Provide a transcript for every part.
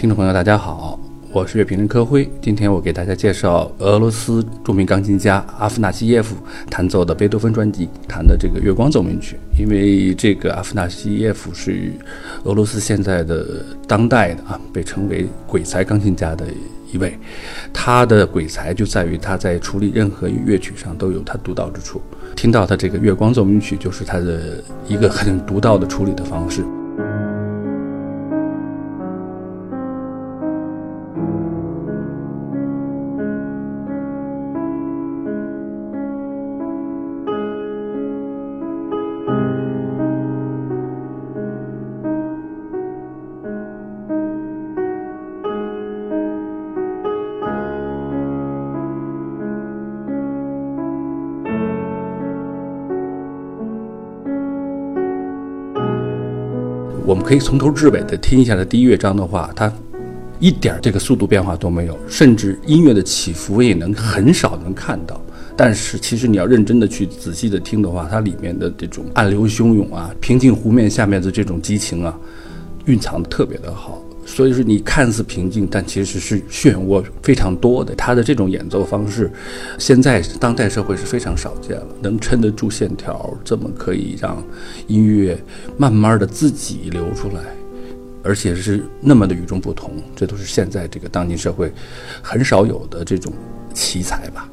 听众朋友，大家好，我是乐评人柯辉。今天我给大家介绍俄罗斯著名钢琴家阿夫纳西耶夫弹奏的贝多芬专辑弹的这个《月光奏鸣曲》。因为这个阿夫纳西耶夫是俄罗斯现在的当代的啊，被称为鬼才钢琴家的一位。他的鬼才就在于他在处理任何乐曲上都有他独到之处。听到他这个《月光奏鸣曲》就是他的一个很独到的处理的方式。我们可以从头至尾的听一下它第一乐章的话，它一点这个速度变化都没有，甚至音乐的起伏也能很少能看到。但是其实你要认真的去仔细的听的话，它里面的这种暗流汹涌啊，平静湖面下面的这种激情啊，蕴藏的特别的好。所以说，你看似平静，但其实是漩涡非常多的。他的这种演奏方式，现在当代社会是非常少见了，能撑得住线条，这么可以让音乐慢慢的自己流出来，而且是那么的与众不同，这都是现在这个当今社会很少有的这种奇才吧。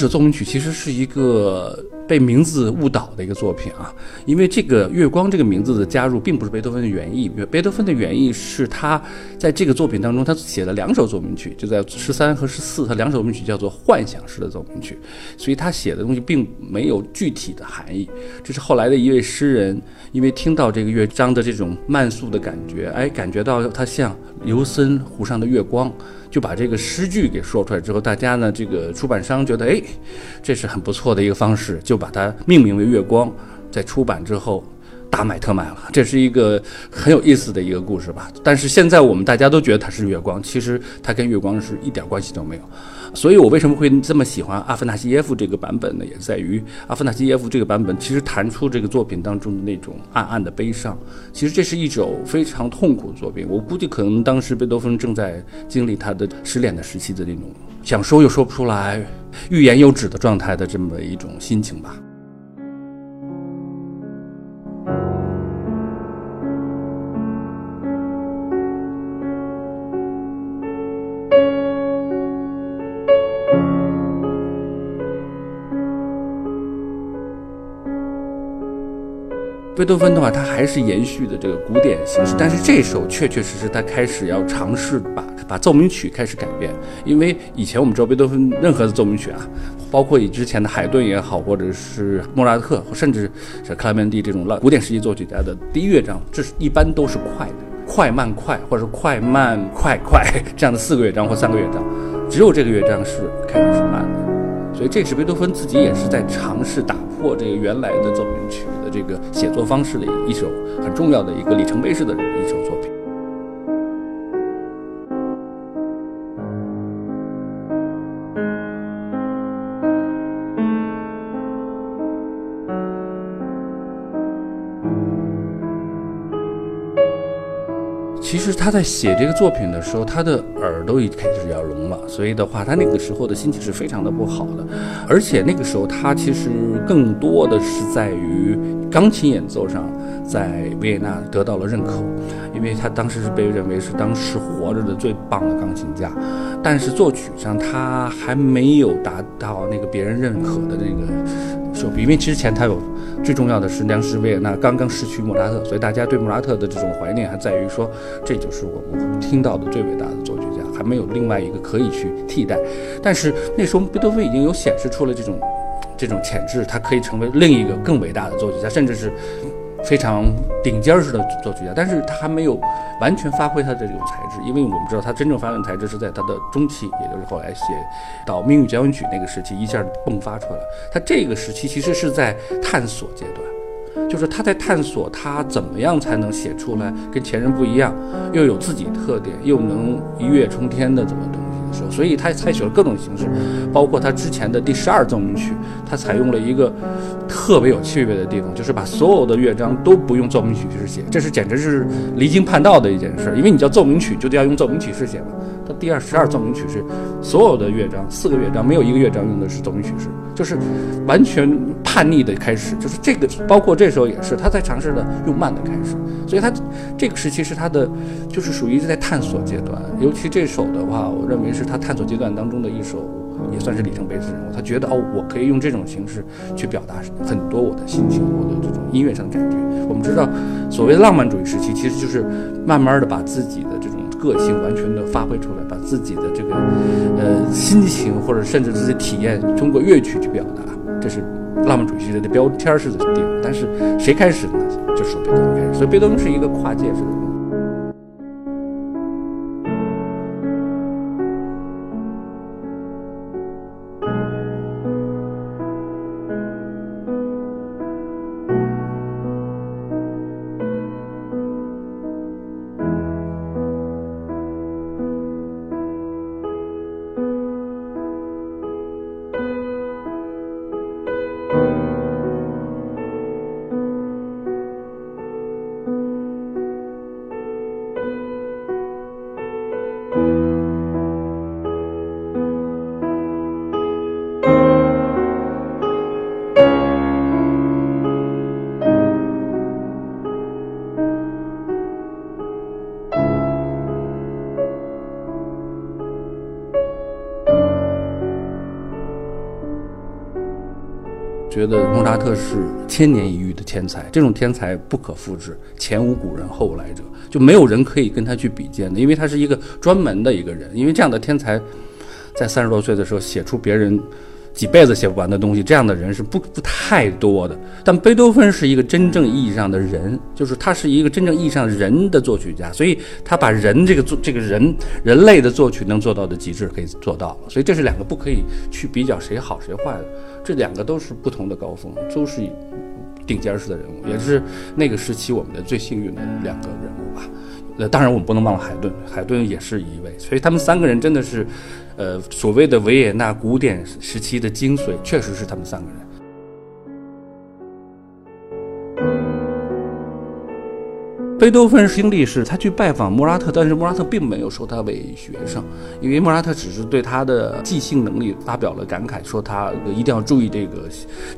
首奏鸣曲其实是一个被名字误导的一个作品啊，因为这个“月光”这个名字的加入并不是贝多芬的原意。贝多芬的原意是他在这个作品当中，他写了两首奏鸣曲，就在十三和十四，他两首奏鸣曲叫做幻想式的奏鸣曲，所以他写的东西并没有具体的含义。这是后来的一位诗人，因为听到这个乐章的这种慢速的感觉，哎，感觉到它像游森湖上的月光。就把这个诗句给说出来之后，大家呢，这个出版商觉得，哎，这是很不错的一个方式，就把它命名为《月光》。在出版之后，大卖特卖了。这是一个很有意思的一个故事吧。但是现在我们大家都觉得它是月光，其实它跟月光是一点关系都没有。所以我为什么会这么喜欢阿夫纳西耶夫这个版本呢？也在于阿夫纳西耶夫这个版本其实弹出这个作品当中的那种暗暗的悲伤。其实这是一首非常痛苦的作品。我估计可能当时贝多芬正在经历他的失恋的时期的那种想说又说不出来、欲言又止的状态的这么一种心情吧。贝多芬的话，他还是延续的这个古典形式，但是这首确确实实他开始要尝试把把奏鸣曲开始改变，因为以前我们知道贝多芬任何的奏鸣曲啊，包括以之前的海顿也好，或者是莫扎特，甚至是克莱门蒂这种古典时期作曲家的第一乐章，这是一般都是快的，快慢快，或者是快慢快快这样的四个乐章或三个乐章，只有这个乐章是开始是慢的，所以这是贝多芬自己也是在尝试打破这个原来的奏鸣曲。这个写作方式的一首很重要的一个里程碑式的一首作品。其实他在写这个作品的时候，他的耳朵已经开始要聋了，所以的话，他那个时候的心情是非常的不好的。而且那个时候，他其实更多的是在于钢琴演奏上，在维也纳得到了认可，因为他当时是被认为是当时活着的最棒的钢琴家。但是作曲上，他还没有达到那个别人认可的那个手笔，因为之前他有。最重要的是，当时维也纳刚刚失去莫扎特，所以大家对莫扎特的这种怀念还在于说，这就是我们听到的最伟大的作曲家，还没有另外一个可以去替代。但是那时候贝多芬已经有显示出了这种这种潜质，他可以成为另一个更伟大的作曲家，甚至是非常顶尖儿式的作曲家，但是他还没有完全发挥他的这种才智，因为我们知道他真正发现才智是在他的中期，也就是后来写到《命运交响曲》那个时期一下迸发出来。他这个时期其实是在探索阶段，就是他在探索他怎么样才能写出来跟前人不一样，又有自己特点，又能一跃冲天的这么所以他采取了各种形式，包括他之前的第十二奏鸣曲，他采用了一个特别有趣味的地方，就是把所有的乐章都不用奏鸣曲式写，这是简直是离经叛道的一件事。因为你叫奏鸣曲，就得要用奏鸣曲式写嘛。他第二十二奏鸣曲是所有的乐章，四个乐章没有一个乐章用的是奏鸣曲式，就是完全叛逆的开始。就是这个，包括这时候也是他在尝试的用慢的开始。所以他这个时期是他的，就是属于在探索阶段。尤其这首的话，我认为是他探索阶段当中的一首，也算是里程碑式人物。他觉得哦，我可以用这种形式去表达很多我的心情，我的这种音乐上的感觉。我们知道，所谓浪漫主义时期，其实就是慢慢的把自己的这种个性完全的发挥出来，把自己的这个呃心情或者甚至这些体验通过乐曲去表达。这是浪漫主义时期的标签式的电影。但是谁开始的呢？就是贝多芬开始。所以贝多芬是一个跨界式的。觉得莫扎特是千年一遇的天才，这种天才不可复制，前无古人后无来者，就没有人可以跟他去比肩的，因为他是一个专门的一个人，因为这样的天才，在三十多岁的时候写出别人。几辈子写不完的东西，这样的人是不不太多的。但贝多芬是一个真正意义上的人，就是他是一个真正意义上人的作曲家，所以他把人这个作这个人人类的作曲能做到的极致可以做到了。所以这是两个不可以去比较谁好谁坏的，这两个都是不同的高峰，都是顶尖式的人物，也是那个时期我们的最幸运的两个人物吧。呃，当然我们不能忘了海顿，海顿也是一位。所以他们三个人真的是。呃，所谓的维也纳古典时期的精髓，确实是他们三个人。贝多芬经历是，他去拜访莫扎特，但是莫扎特并没有收他为学生，因为莫扎特只是对他的即兴能力发表了感慨，说他一定要注意这个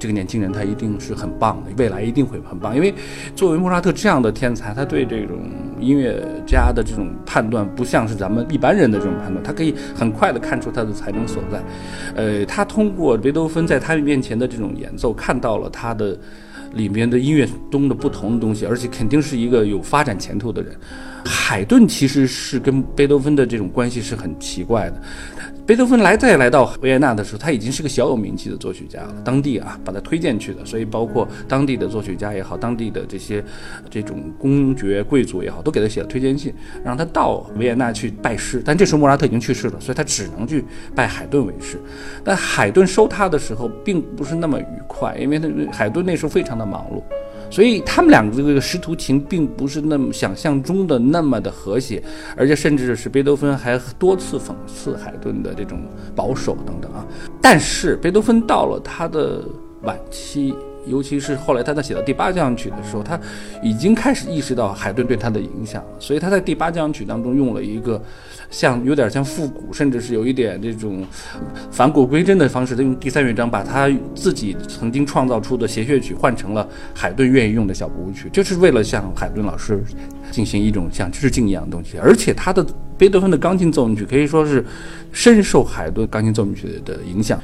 这个年轻人，他一定是很棒的，未来一定会很棒。因为作为莫扎特这样的天才，他对这种音乐家的这种判断，不像是咱们一般人的这种判断，他可以很快的看出他的才能所在。呃，他通过贝多芬在他面前的这种演奏，看到了他的。里面的音乐中的不同的东西，而且肯定是一个有发展前途的人。海顿其实是跟贝多芬的这种关系是很奇怪的。贝多芬来再来到维也纳的时候，他已经是个小有名气的作曲家了，当地啊把他推荐去的，所以包括当地的作曲家也好，当地的这些这种公爵贵族也好，都给他写了推荐信，让他到维也纳去拜师。但这时候莫扎特已经去世了，所以他只能去拜海顿为师。但海顿收他的时候并不是那么愉快，因为他海顿那时候非常的忙碌。所以他们两个这个师徒情并不是那么想象中的那么的和谐，而且甚至是贝多芬还多次讽刺海顿的这种保守等等啊。但是贝多芬到了他的晚期。尤其是后来他在写到第八交响曲的时候，他已经开始意识到海顿对他的影响，所以他在第八交响曲当中用了一个像有点像复古，甚至是有一点这种返古归真的方式，他用第三乐章把他自己曾经创造出的协谑曲换成了海顿愿意用的小步舞曲，就是为了向海顿老师进行一种像致敬一样的东西。而且他的贝多芬的钢琴奏鸣曲可以说是深受海顿钢琴奏鸣曲的影响。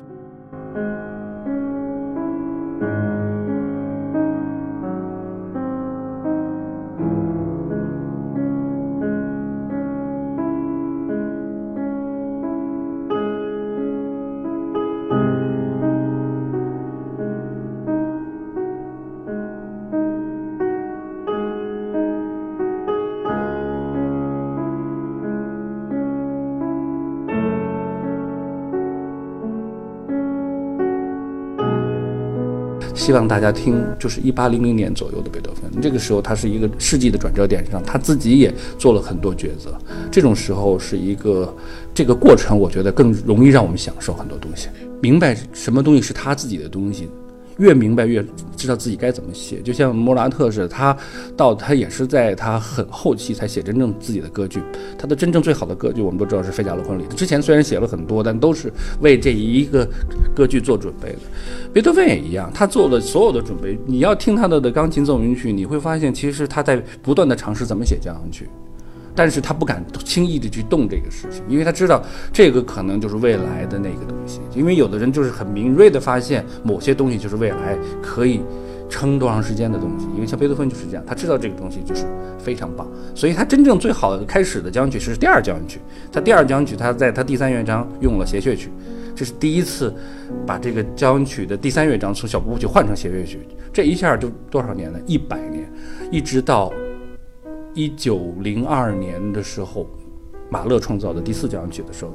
希望大家听，就是一八零零年左右的贝多芬。这个时候他是一个世纪的转折点上，他自己也做了很多抉择。这种时候是一个这个过程，我觉得更容易让我们享受很多东西，明白什么东西是他自己的东西。越明白越知道自己该怎么写，就像莫拉特似的，他到他也是在他很后期才写真正自己的歌剧。他的真正最好的歌剧，我们都知道是《费加罗婚礼》。之前虽然写了很多，但都是为这一个歌剧做准备的。贝多芬也一样，他做了所有的准备。你要听他的的钢琴奏鸣曲，你会发现其实他在不断的尝试怎么写交响曲。但是他不敢轻易的去动这个事情，因为他知道这个可能就是未来的那个东西。因为有的人就是很敏锐的发现某些东西就是未来可以撑多长时间的东西。因为像贝多芬就是这样，他知道这个东西就是非常棒，所以他真正最好的开始的交响曲是第二交响曲。他第二交响曲他在他第三乐章用了谐谑曲，这是第一次把这个交响曲的第三乐章从小步舞曲换成谐谑曲。这一下就多少年了？一百年，一直到。一九零二年的时候，马勒创造的第四交响曲的时候。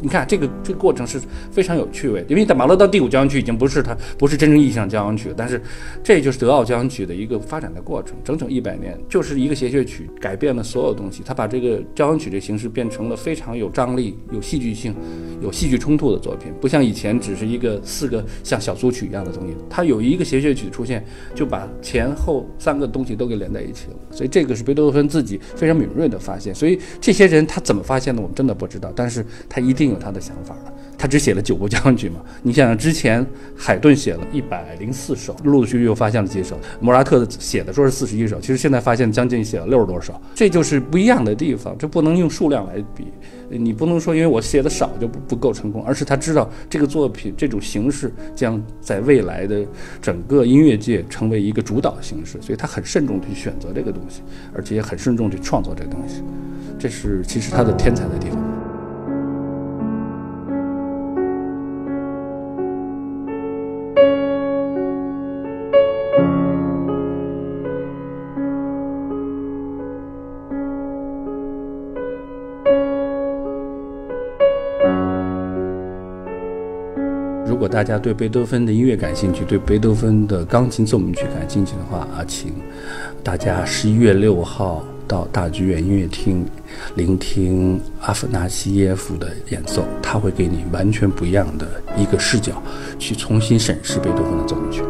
你看这个这个过程是非常有趣味，因为在马勒到第五交响曲已经不是他不是真正意义上交响曲，但是这就是德奥交响曲的一个发展的过程，整整一百年就是一个谐谑曲改变了所有东西，他把这个交响曲这形式变成了非常有张力、有戏剧性、有戏剧冲突的作品，不像以前只是一个四个像小组曲一样的东西，它有一个谐谑曲出现，就把前后三个东西都给连在一起了，所以这个是贝多芬自己非常敏锐的发现，所以这些人他怎么发现的，我们真的不知道，但是他一定。有他的想法了，他只写了九部交响曲嘛？你想想，之前海顿写了一百零四首，陆陆续续又发现了几首。莫拉特写的说是四十一首，其实现在发现将近写了六十多首，这就是不一样的地方。这不能用数量来比，你不能说因为我写的少就不不够成功，而是他知道这个作品这种形式将在未来的整个音乐界成为一个主导形式，所以他很慎重去选择这个东西，而且也很慎重去创作这个东西。这是其实他的天才的地方。如果大家对贝多芬的音乐感兴趣，对贝多芬的钢琴奏鸣曲感兴趣的话啊，请大家十一月六号到大剧院音乐厅聆听阿夫纳西耶夫的演奏，他会给你完全不一样的一个视角，去重新审视贝多芬的奏鸣曲。